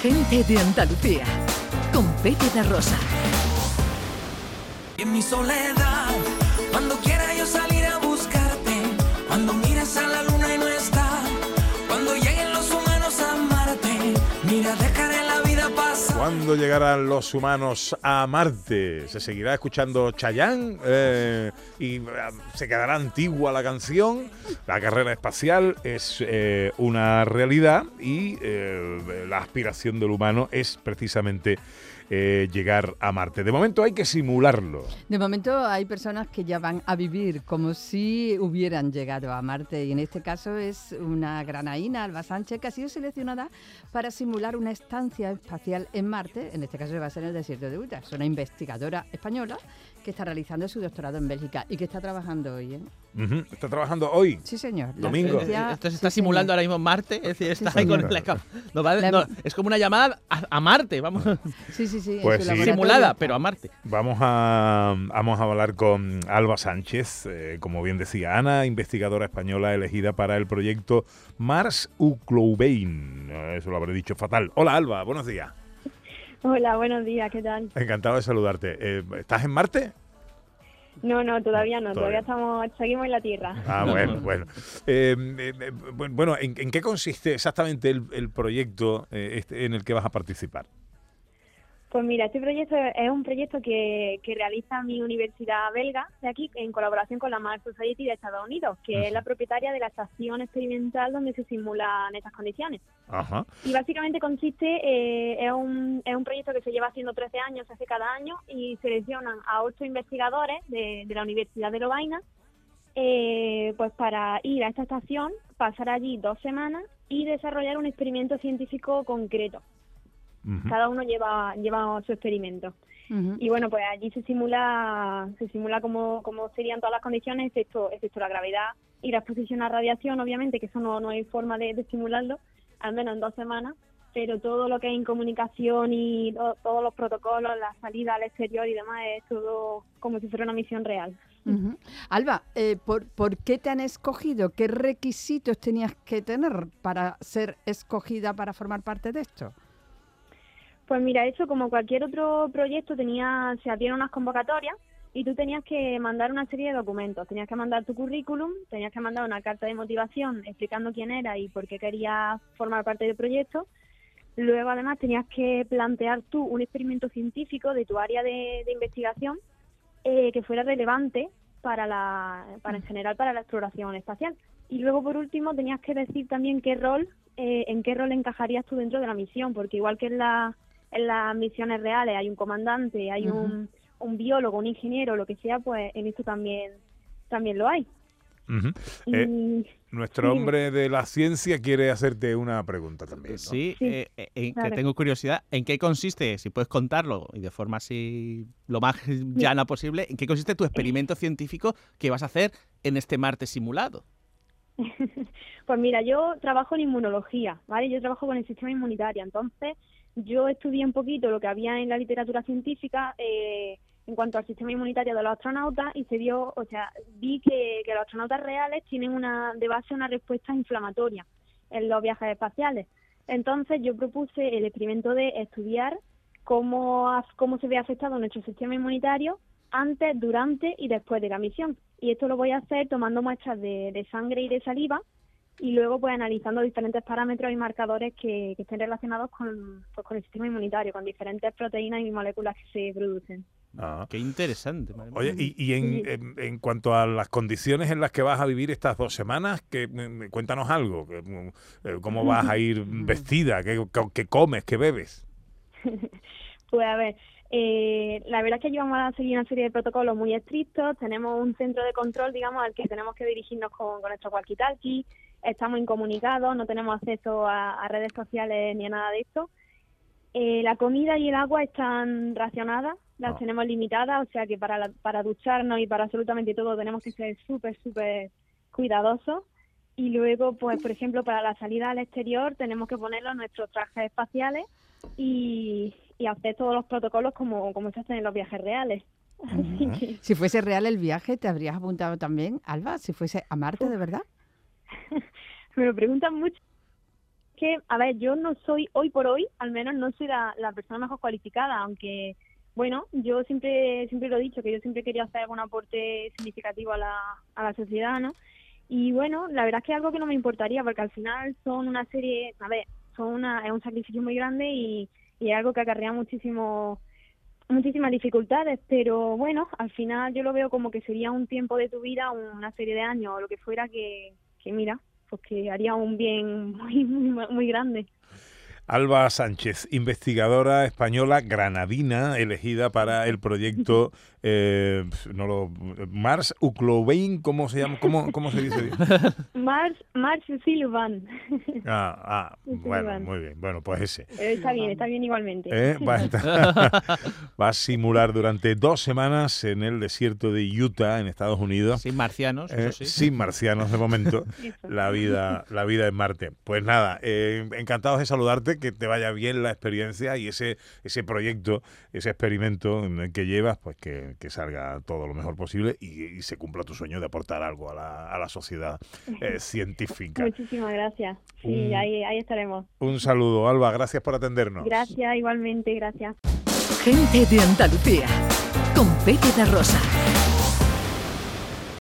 Gente de Andalucía, con Pepe de Rosa. En mi soledad, cuando quiera yo salir a buscarte, cuando miras ¿Cuándo llegarán los humanos a Marte? ¿Se seguirá escuchando Chayán? Eh, ¿Y eh, se quedará antigua la canción? La carrera espacial es eh, una realidad y eh, la aspiración del humano es precisamente eh, llegar a Marte. De momento hay que simularlo. De momento hay personas que ya van a vivir como si hubieran llegado a Marte y en este caso es una granaína, Alba Sánchez, que ha sido seleccionada para simular una estancia espacial en Marte, en este caso va a ser en el desierto de Utah. Es una investigadora española que está realizando su doctorado en Bélgica y que está trabajando hoy. ¿eh? ¿Está trabajando hoy? Sí, señor. Domingo. ciencia- Esto se está sí, simulando señor. ahora mismo Marte, es decir, está Sí, ahí con señor. la- no, va- La- no, es como una llamada a, a Marte, vamos, Sí, sí, sí. Pues sí. simulada, pero a Marte. Vamos a, vamos a hablar con Alba Sánchez, eh, como bien decía Ana, investigadora española elegida para el proyecto Mars Ucloubein. Eh, Eso lo habré dicho fatal. Hola Alba, buenos días. Hola, buenos días, ¿qué tal? Encantado de saludarte. Eh, ¿Estás en Marte? No, no, todavía no, Todavía. todavía estamos, seguimos en la Tierra. Ah, bueno, bueno. Eh, eh, eh, bu- bueno, ¿en, en qué consiste exactamente el, el proyecto eh, este en el que vas a participar? Pues mira, este proyecto es un proyecto que, que realiza mi universidad belga de aquí en colaboración con la Mars Society de Estados Unidos, que es la propietaria de la estación experimental donde se simulan estas condiciones. Ajá. Y básicamente consiste, eh, es, un, es un proyecto que se lleva haciendo 13 años, se hace cada año, y seleccionan a ocho investigadores de, de la Universidad de Lovaina eh, pues para ir a esta estación, pasar allí dos semanas y desarrollar un experimento científico concreto. Cada uno lleva, lleva su experimento. Y bueno, pues allí se simula, se simula cómo, cómo serían todas las condiciones, excepto, excepto la gravedad y la exposición a radiación, obviamente, que eso no, no hay forma de, de simularlo, al menos en dos semanas, pero todo lo que es incomunicación y to- todos los protocolos, la salida al exterior y demás, es todo como si fuera una misión real. Alba, eh, ¿por, por qué te han escogido? ¿Qué requisitos tenías que tener para ser escogida para formar parte de esto? Pues mira, eso como cualquier otro proyecto tenía, se abrieron unas convocatorias y tú tenías que mandar una serie de documentos. Tenías que mandar tu currículum, tenías que mandar una carta de motivación explicando quién era y por qué querías formar parte del proyecto. Luego además tenías que plantear tú un experimento científico de tu área de, de investigación eh, que fuera relevante para la, para en general para la exploración espacial. Y luego por último tenías que decir también qué rol, eh, en qué rol encajarías tú dentro de la misión, porque igual que en la en las misiones reales hay un comandante, hay un, un biólogo, un ingeniero, lo que sea, pues en esto también también lo hay. Eh, nuestro hombre de la ciencia quiere hacerte una pregunta también. ¿no? Sí, Sí, eh, eh, que tengo curiosidad, ¿en qué consiste, si puedes contarlo y de forma así lo más llana posible, en qué consiste tu experimento científico que vas a hacer en este Marte simulado? Pues mira, yo trabajo en inmunología, ¿vale? Yo trabajo con el sistema inmunitario, entonces yo estudié un poquito lo que había en la literatura científica eh, en cuanto al sistema inmunitario de los astronautas y se dio, o sea, vi que, que los astronautas reales tienen una de base una respuesta inflamatoria en los viajes espaciales. Entonces yo propuse el experimento de estudiar cómo, cómo se ve afectado nuestro sistema inmunitario antes, durante y después de la misión. Y esto lo voy a hacer tomando muestras de, de sangre y de saliva y luego pues analizando diferentes parámetros y marcadores que, que estén relacionados con, pues, con el sistema inmunitario, con diferentes proteínas y moléculas que se producen. Ah. Qué interesante. madre. Oye, y, y en, Sí. en- en cuanto a las condiciones en las que vas a vivir estas dos semanas, que, mm, cuéntanos algo. que, mm, eh, ¿Cómo vas a ir vestida? ¿Qué, qué- qué comes? ¿Qué bebes? Pues a ver, eh, la verdad es que llevamos a seguir una serie de protocolos muy estrictos, tenemos un centro de control, digamos, al que tenemos que dirigirnos con, con nuestro walkie-talkie, estamos incomunicados, no tenemos acceso a, a redes sociales ni a nada de esto. Eh, la comida y el agua están racionadas, las Ah. tenemos limitadas, o sea que para, la- para ducharnos y para absolutamente todo tenemos que ser súper, súper cuidadosos. Y luego, pues, por ejemplo, para la salida al exterior tenemos que ponerlos nuestros trajes espaciales y, y hacer todos los protocolos como, como se hacen en los viajes reales. Que, Si fuese real el viaje, ¿te habrías apuntado también, Alba? Si fuese a Marte, de verdad. me lo preguntan mucho. que, a ver, yo no soy, hoy por hoy, al menos no soy la, la persona mejor cualificada, aunque, bueno, yo siempre siempre lo he dicho, que yo siempre quería hacer algún aporte significativo a la, a la sociedad, ¿no? Y bueno, la verdad es que es algo que no me importaría, porque al final son una serie, a ver, son una, es un sacrificio muy grande y, y es algo que acarrea muchísimo muchísimas dificultades, pero bueno, al final yo lo veo como que sería un tiempo de tu vida, una serie de años o lo que fuera que, que mira, pues que haría un bien muy, muy, muy grande. Alba Sánchez, investigadora española granadina, elegida para el proyecto eh, no lo, Mars Uclovein, ¿cómo se llama? ¿Cómo, cómo se dice? Mars, Mars Silvan. Ah, ah bueno, muy bien. Bueno, pues ese. Eh, está bien, está bien igualmente. Eh, va, a estar- va a simular durante dos semanas en el desierto de Utah, en Estados Unidos. Sin marcianos, Eh, eso sí. sin marcianos de momento la vida la vida en Marte pues nada eh, encantados de saludarte que te vaya bien la experiencia y ese ese proyecto ese experimento en el que llevas pues que, que salga todo lo mejor posible y, y se cumpla tu sueño de aportar algo a la, a la sociedad eh, científica Muchísimas gracias. Sí, Un- ahí, ahí estaremos. un saludo Alba gracias por atendernos Gracias, igualmente, gracias. Gente de Andalucía. Con Pepe da Rosa.